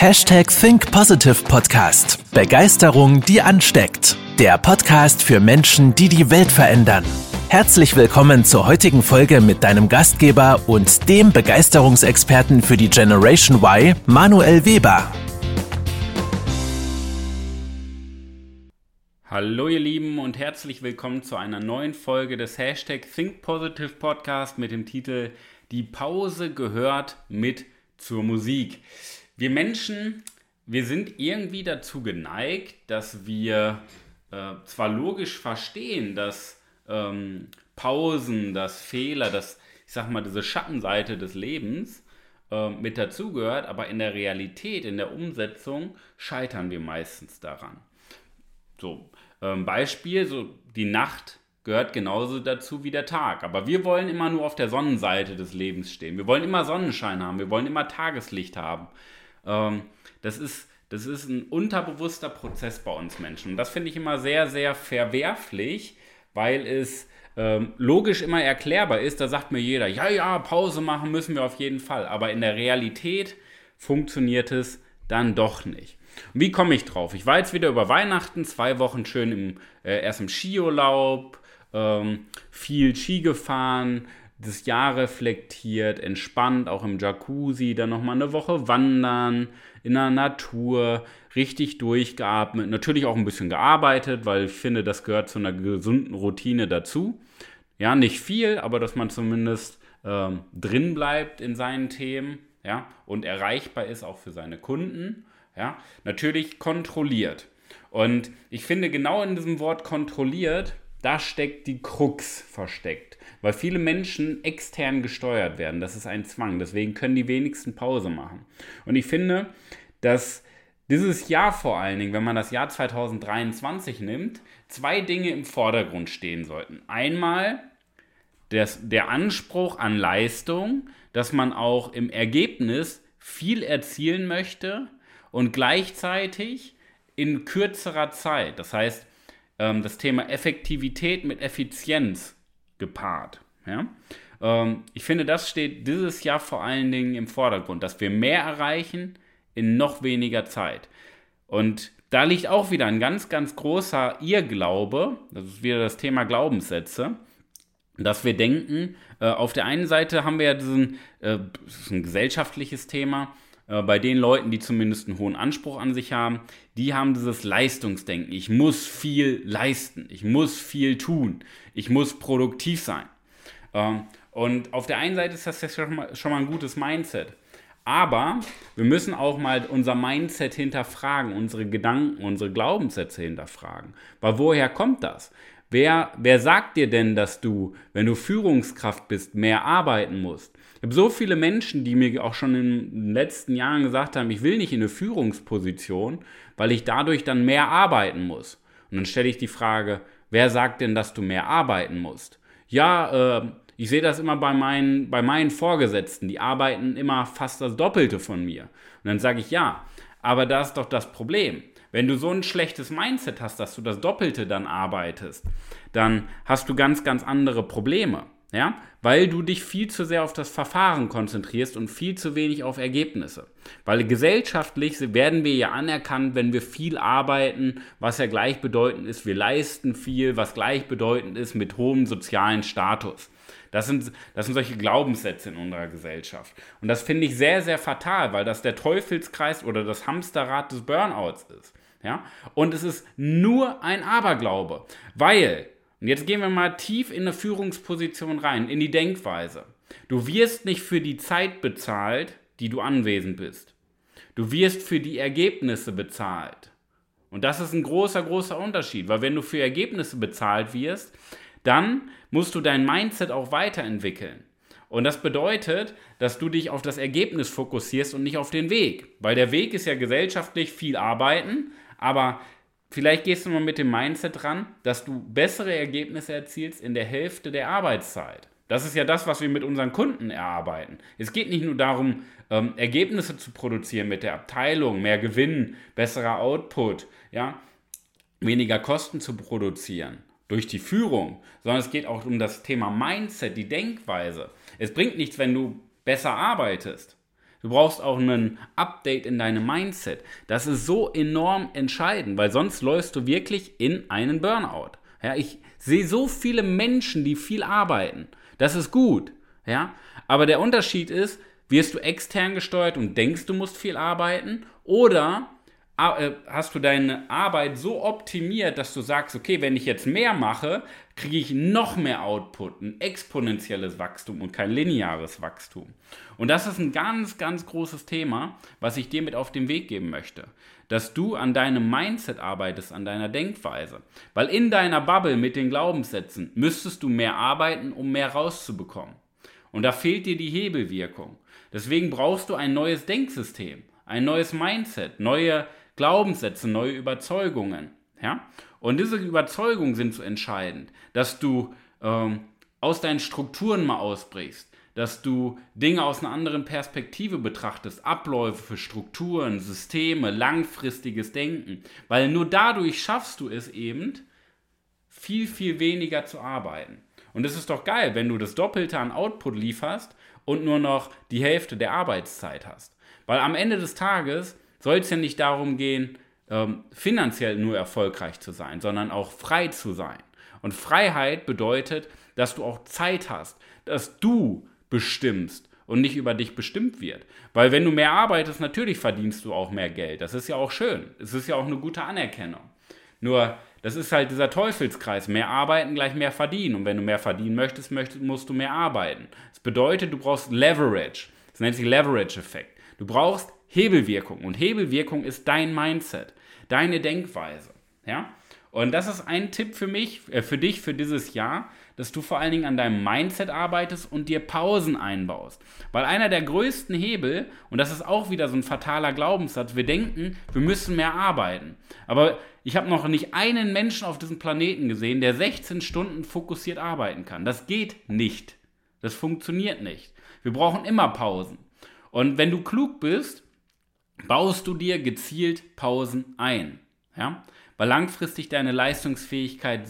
Hashtag Think Positive Podcast. Begeisterung, die ansteckt. Der Podcast für Menschen, die die Welt verändern. Herzlich willkommen zur heutigen Folge mit deinem Gastgeber und dem Begeisterungsexperten für die Generation Y, Manuel Weber. Hallo ihr Lieben und herzlich willkommen zu einer neuen Folge des Hashtag Think Positive Podcast mit dem Titel Die Pause gehört mit zur Musik. Wir Menschen, wir sind irgendwie dazu geneigt, dass wir äh, zwar logisch verstehen, dass ähm, Pausen, dass Fehler, dass, ich sag mal, diese Schattenseite des Lebens äh, mit dazugehört, aber in der Realität, in der Umsetzung scheitern wir meistens daran. So, ähm, Beispiel, so die Nacht gehört genauso dazu wie der Tag. Aber wir wollen immer nur auf der Sonnenseite des Lebens stehen. Wir wollen immer Sonnenschein haben. Wir wollen immer Tageslicht haben. Ähm, das, ist, das ist ein unterbewusster Prozess bei uns Menschen. Und das finde ich immer sehr, sehr verwerflich, weil es ähm, logisch immer erklärbar ist. Da sagt mir jeder, ja, ja, Pause machen müssen wir auf jeden Fall. Aber in der Realität funktioniert es dann doch nicht. Und wie komme ich drauf? Ich war jetzt wieder über Weihnachten, zwei Wochen schön im, äh, erst im Skiurlaub, ähm, viel Ski gefahren, das Jahr reflektiert, entspannt, auch im Jacuzzi, dann nochmal eine Woche wandern, in der Natur, richtig durchgeatmet, natürlich auch ein bisschen gearbeitet, weil ich finde, das gehört zu einer gesunden Routine dazu. Ja, nicht viel, aber dass man zumindest ähm, drin bleibt in seinen Themen, ja, und erreichbar ist auch für seine Kunden, ja, natürlich kontrolliert. Und ich finde, genau in diesem Wort kontrolliert, da steckt die Krux versteckt weil viele Menschen extern gesteuert werden. Das ist ein Zwang. Deswegen können die wenigsten Pause machen. Und ich finde, dass dieses Jahr vor allen Dingen, wenn man das Jahr 2023 nimmt, zwei Dinge im Vordergrund stehen sollten. Einmal das, der Anspruch an Leistung, dass man auch im Ergebnis viel erzielen möchte und gleichzeitig in kürzerer Zeit. Das heißt, ähm, das Thema Effektivität mit Effizienz gepaart. Ja? Ähm, ich finde, das steht dieses Jahr vor allen Dingen im Vordergrund, dass wir mehr erreichen in noch weniger Zeit. Und da liegt auch wieder ein ganz, ganz großer Irrglaube, das ist wieder das Thema Glaubenssätze, dass wir denken, äh, auf der einen Seite haben wir ja diesen, äh, das ist ein gesellschaftliches Thema, bei den Leuten, die zumindest einen hohen Anspruch an sich haben, die haben dieses Leistungsdenken. Ich muss viel leisten, ich muss viel tun, ich muss produktiv sein. Ähm, und auf der einen Seite ist das ja schon mal, schon mal ein gutes Mindset. Aber wir müssen auch mal unser Mindset hinterfragen, unsere Gedanken, unsere Glaubenssätze hinterfragen. Weil woher kommt das? Wer, wer sagt dir denn, dass du, wenn du Führungskraft bist, mehr arbeiten musst? Ich habe so viele Menschen, die mir auch schon in den letzten Jahren gesagt haben, ich will nicht in eine Führungsposition, weil ich dadurch dann mehr arbeiten muss. Und dann stelle ich die Frage, wer sagt denn, dass du mehr arbeiten musst? Ja, äh, ich sehe das immer bei meinen, bei meinen Vorgesetzten, die arbeiten immer fast das Doppelte von mir. Und dann sage ich, ja, aber das ist doch das Problem. Wenn du so ein schlechtes Mindset hast, dass du das Doppelte dann arbeitest, dann hast du ganz, ganz andere Probleme. Ja, weil du dich viel zu sehr auf das Verfahren konzentrierst und viel zu wenig auf Ergebnisse. Weil gesellschaftlich werden wir ja anerkannt, wenn wir viel arbeiten, was ja gleichbedeutend ist, wir leisten viel, was gleichbedeutend ist mit hohem sozialen Status. Das sind, das sind solche Glaubenssätze in unserer Gesellschaft. Und das finde ich sehr, sehr fatal, weil das der Teufelskreis oder das Hamsterrad des Burnouts ist. Ja? Und es ist nur ein Aberglaube, weil, und jetzt gehen wir mal tief in eine Führungsposition rein, in die Denkweise. Du wirst nicht für die Zeit bezahlt, die du anwesend bist. Du wirst für die Ergebnisse bezahlt. Und das ist ein großer, großer Unterschied, weil wenn du für Ergebnisse bezahlt wirst, dann musst du dein Mindset auch weiterentwickeln. Und das bedeutet, dass du dich auf das Ergebnis fokussierst und nicht auf den Weg. Weil der Weg ist ja gesellschaftlich viel arbeiten, aber vielleicht gehst du mal mit dem Mindset dran, dass du bessere Ergebnisse erzielst in der Hälfte der Arbeitszeit. Das ist ja das, was wir mit unseren Kunden erarbeiten. Es geht nicht nur darum, ähm, Ergebnisse zu produzieren mit der Abteilung, mehr Gewinn, besserer Output, ja, weniger Kosten zu produzieren durch die Führung, sondern es geht auch um das Thema Mindset, die Denkweise. Es bringt nichts, wenn du besser arbeitest, Du brauchst auch ein Update in deinem Mindset. Das ist so enorm entscheidend, weil sonst läufst du wirklich in einen Burnout. Ja, ich sehe so viele Menschen, die viel arbeiten. Das ist gut. Ja, aber der Unterschied ist, wirst du extern gesteuert und denkst, du musst viel arbeiten oder hast du deine Arbeit so optimiert, dass du sagst, okay, wenn ich jetzt mehr mache, kriege ich noch mehr Output, ein exponentielles Wachstum und kein lineares Wachstum. Und das ist ein ganz, ganz großes Thema, was ich dir mit auf den Weg geben möchte. Dass du an deinem Mindset arbeitest, an deiner Denkweise. Weil in deiner Bubble mit den Glaubenssätzen müsstest du mehr arbeiten, um mehr rauszubekommen. Und da fehlt dir die Hebelwirkung. Deswegen brauchst du ein neues Denksystem, ein neues Mindset, neue Glaubenssätze, neue Überzeugungen. Ja? Und diese Überzeugungen sind so entscheidend, dass du ähm, aus deinen Strukturen mal ausbrichst, dass du Dinge aus einer anderen Perspektive betrachtest, Abläufe, Strukturen, Systeme, langfristiges Denken, weil nur dadurch schaffst du es eben, viel, viel weniger zu arbeiten. Und es ist doch geil, wenn du das Doppelte an Output lieferst und nur noch die Hälfte der Arbeitszeit hast. Weil am Ende des Tages soll es ja nicht darum gehen, ähm, finanziell nur erfolgreich zu sein, sondern auch frei zu sein. Und Freiheit bedeutet, dass du auch Zeit hast, dass du bestimmst und nicht über dich bestimmt wird. Weil wenn du mehr arbeitest, natürlich verdienst du auch mehr Geld. Das ist ja auch schön. Es ist ja auch eine gute Anerkennung. Nur, das ist halt dieser Teufelskreis. Mehr arbeiten gleich mehr verdienen. Und wenn du mehr verdienen möchtest, möchtest musst du mehr arbeiten. Das bedeutet, du brauchst Leverage. Das nennt sich Leverage-Effekt. Du brauchst Hebelwirkung. Und Hebelwirkung ist dein Mindset, deine Denkweise. Ja? Und das ist ein Tipp für mich, äh, für dich, für dieses Jahr, dass du vor allen Dingen an deinem Mindset arbeitest und dir Pausen einbaust. Weil einer der größten Hebel, und das ist auch wieder so ein fataler Glaubenssatz, wir denken, wir müssen mehr arbeiten. Aber ich habe noch nicht einen Menschen auf diesem Planeten gesehen, der 16 Stunden fokussiert arbeiten kann. Das geht nicht. Das funktioniert nicht. Wir brauchen immer Pausen. Und wenn du klug bist, baust du dir gezielt Pausen ein. Ja? Weil langfristig deine Leistungsfähigkeit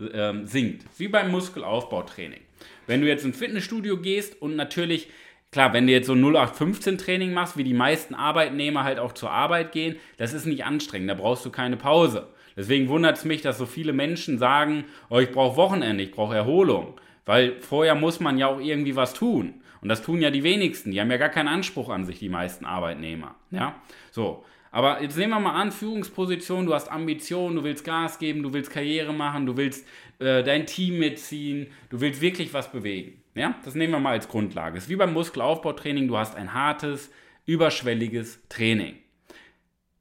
äh, sinkt. Wie beim Muskelaufbautraining. Wenn du jetzt ins Fitnessstudio gehst und natürlich, klar, wenn du jetzt so 0815 Training machst, wie die meisten Arbeitnehmer halt auch zur Arbeit gehen, das ist nicht anstrengend, da brauchst du keine Pause. Deswegen wundert es mich, dass so viele Menschen sagen, oh, ich brauche Wochenende, ich brauche Erholung. Weil vorher muss man ja auch irgendwie was tun. Und das tun ja die wenigsten. Die haben ja gar keinen Anspruch an sich, die meisten Arbeitnehmer. Ja, so. Aber jetzt nehmen wir mal an, Führungsposition, du hast Ambitionen, du willst Gas geben, du willst Karriere machen, du willst äh, dein Team mitziehen, du willst wirklich was bewegen. Ja, das nehmen wir mal als Grundlage. Es ist wie beim Muskelaufbautraining, du hast ein hartes, überschwelliges Training.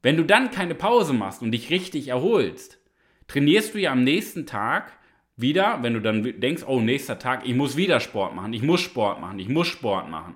Wenn du dann keine Pause machst und dich richtig erholst, trainierst du ja am nächsten Tag wieder, wenn du dann denkst, oh, nächster Tag, ich muss wieder Sport machen, ich muss Sport machen, ich muss Sport machen.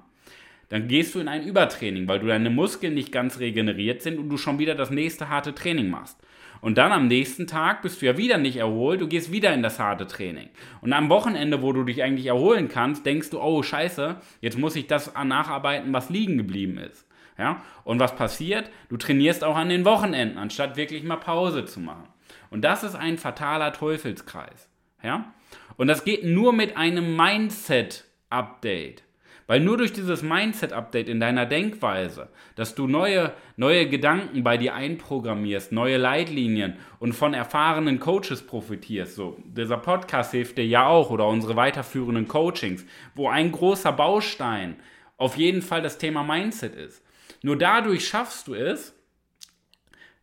Dann gehst du in ein Übertraining, weil du deine Muskeln nicht ganz regeneriert sind und du schon wieder das nächste harte Training machst. Und dann am nächsten Tag bist du ja wieder nicht erholt, du gehst wieder in das harte Training. Und am Wochenende, wo du dich eigentlich erholen kannst, denkst du, oh scheiße, jetzt muss ich das nacharbeiten, was liegen geblieben ist. Ja? Und was passiert? Du trainierst auch an den Wochenenden, anstatt wirklich mal Pause zu machen. Und das ist ein fataler Teufelskreis. Ja? Und das geht nur mit einem Mindset-Update. Weil nur durch dieses Mindset-Update in deiner Denkweise, dass du neue, neue Gedanken bei dir einprogrammierst, neue Leitlinien und von erfahrenen Coaches profitierst, so dieser Podcast hilft dir ja auch oder unsere weiterführenden Coachings, wo ein großer Baustein auf jeden Fall das Thema Mindset ist. Nur dadurch schaffst du es,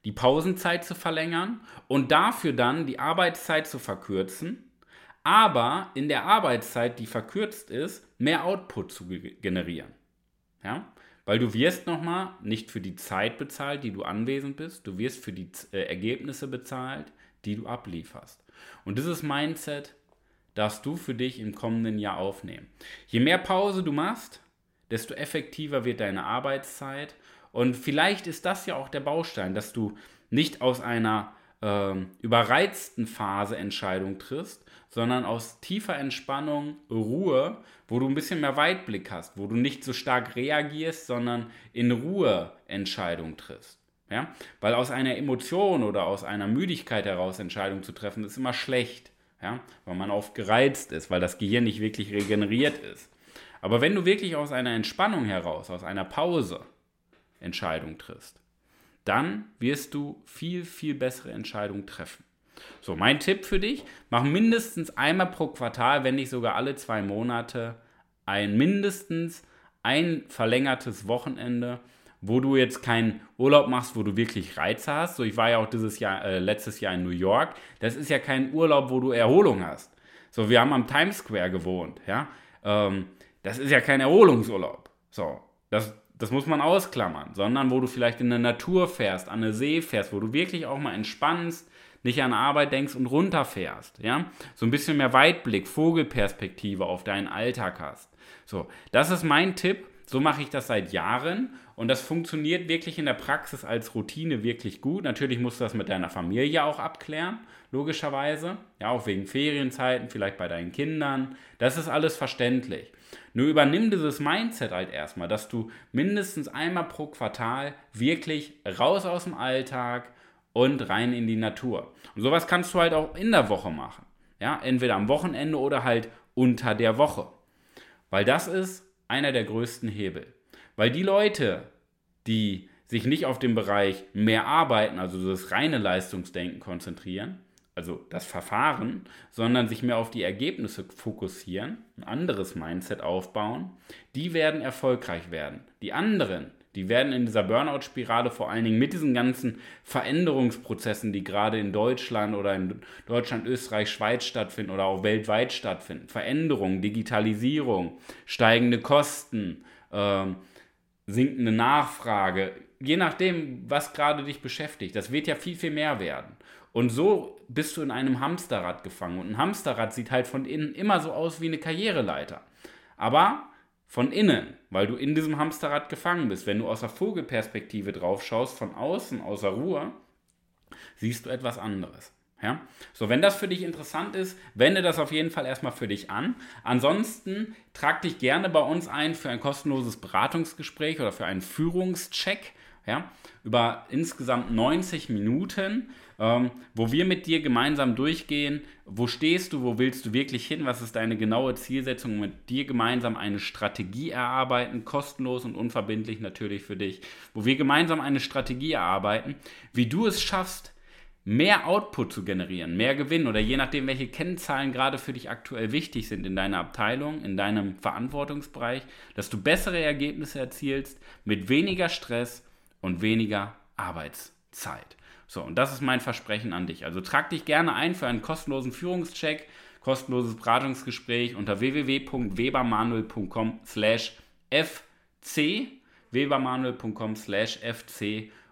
die Pausenzeit zu verlängern und dafür dann die Arbeitszeit zu verkürzen aber in der Arbeitszeit, die verkürzt ist, mehr Output zu generieren. Ja? Weil du wirst nochmal nicht für die Zeit bezahlt, die du anwesend bist, du wirst für die äh, Ergebnisse bezahlt, die du ablieferst. Und dieses Mindset darfst du für dich im kommenden Jahr aufnehmen. Je mehr Pause du machst, desto effektiver wird deine Arbeitszeit. Und vielleicht ist das ja auch der Baustein, dass du nicht aus einer äh, überreizten Phase Entscheidung triffst, sondern aus tiefer Entspannung, Ruhe, wo du ein bisschen mehr Weitblick hast, wo du nicht so stark reagierst, sondern in Ruhe Entscheidungen triffst. Ja? Weil aus einer Emotion oder aus einer Müdigkeit heraus Entscheidungen zu treffen, ist immer schlecht. Ja? Weil man oft gereizt ist, weil das Gehirn nicht wirklich regeneriert ist. Aber wenn du wirklich aus einer Entspannung heraus, aus einer Pause Entscheidung triffst, dann wirst du viel, viel bessere Entscheidungen treffen. So, mein Tipp für dich, mach mindestens einmal pro Quartal, wenn nicht sogar alle zwei Monate, ein mindestens ein verlängertes Wochenende, wo du jetzt keinen Urlaub machst, wo du wirklich Reize hast. So, ich war ja auch dieses Jahr, äh, letztes Jahr in New York. Das ist ja kein Urlaub, wo du Erholung hast. So, wir haben am Times Square gewohnt, ja. Ähm, das ist ja kein Erholungsurlaub. So, das, das muss man ausklammern, sondern wo du vielleicht in der Natur fährst, an der See fährst, wo du wirklich auch mal entspannst, nicht an Arbeit denkst und runterfährst, ja? So ein bisschen mehr Weitblick, Vogelperspektive auf deinen Alltag hast. So, das ist mein Tipp. So mache ich das seit Jahren und das funktioniert wirklich in der Praxis als Routine wirklich gut. Natürlich musst du das mit deiner Familie auch abklären, logischerweise. Ja, auch wegen Ferienzeiten, vielleicht bei deinen Kindern. Das ist alles verständlich. Nur übernimm dieses Mindset halt erstmal, dass du mindestens einmal pro Quartal wirklich raus aus dem Alltag, und rein in die Natur. Und sowas kannst du halt auch in der Woche machen. Ja, entweder am Wochenende oder halt unter der Woche. Weil das ist einer der größten Hebel. Weil die Leute, die sich nicht auf den Bereich mehr arbeiten, also das reine Leistungsdenken konzentrieren, also das Verfahren, sondern sich mehr auf die Ergebnisse fokussieren, ein anderes Mindset aufbauen, die werden erfolgreich werden. Die anderen, die werden in dieser Burnout-Spirale vor allen Dingen mit diesen ganzen Veränderungsprozessen, die gerade in Deutschland oder in Deutschland, Österreich, Schweiz stattfinden oder auch weltweit stattfinden, Veränderungen, Digitalisierung, steigende Kosten, äh, sinkende Nachfrage, je nachdem, was gerade dich beschäftigt, das wird ja viel, viel mehr werden. Und so bist du in einem Hamsterrad gefangen. Und ein Hamsterrad sieht halt von innen immer so aus wie eine Karriereleiter. Aber von innen, weil du in diesem Hamsterrad gefangen bist. Wenn du aus der Vogelperspektive drauf schaust, von außen, außer Ruhe, siehst du etwas anderes. Ja? So, wenn das für dich interessant ist, wende das auf jeden Fall erstmal für dich an. Ansonsten trag dich gerne bei uns ein für ein kostenloses Beratungsgespräch oder für einen Führungscheck ja, über insgesamt 90 Minuten, ähm, wo wir mit dir gemeinsam durchgehen, wo stehst du, wo willst du wirklich hin, was ist deine genaue Zielsetzung, mit dir gemeinsam eine Strategie erarbeiten, kostenlos und unverbindlich natürlich für dich, wo wir gemeinsam eine Strategie erarbeiten, wie du es schaffst, mehr Output zu generieren, mehr Gewinn oder je nachdem, welche Kennzahlen gerade für dich aktuell wichtig sind in deiner Abteilung, in deinem Verantwortungsbereich, dass du bessere Ergebnisse erzielst mit weniger Stress und weniger Arbeitszeit. So, und das ist mein Versprechen an dich. Also trag dich gerne ein für einen kostenlosen Führungscheck, kostenloses Beratungsgespräch unter www.webermanuel.com slash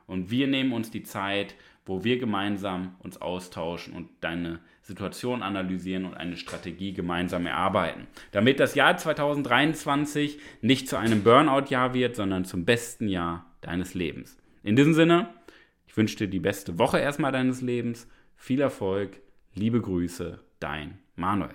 und wir nehmen uns die Zeit, wo wir gemeinsam uns austauschen und deine Situation analysieren und eine Strategie gemeinsam erarbeiten. Damit das Jahr 2023 nicht zu einem Burnout-Jahr wird, sondern zum besten Jahr deines Lebens. In diesem Sinne, ich wünsche dir die beste Woche erstmal deines Lebens. Viel Erfolg, liebe Grüße, dein Manuel.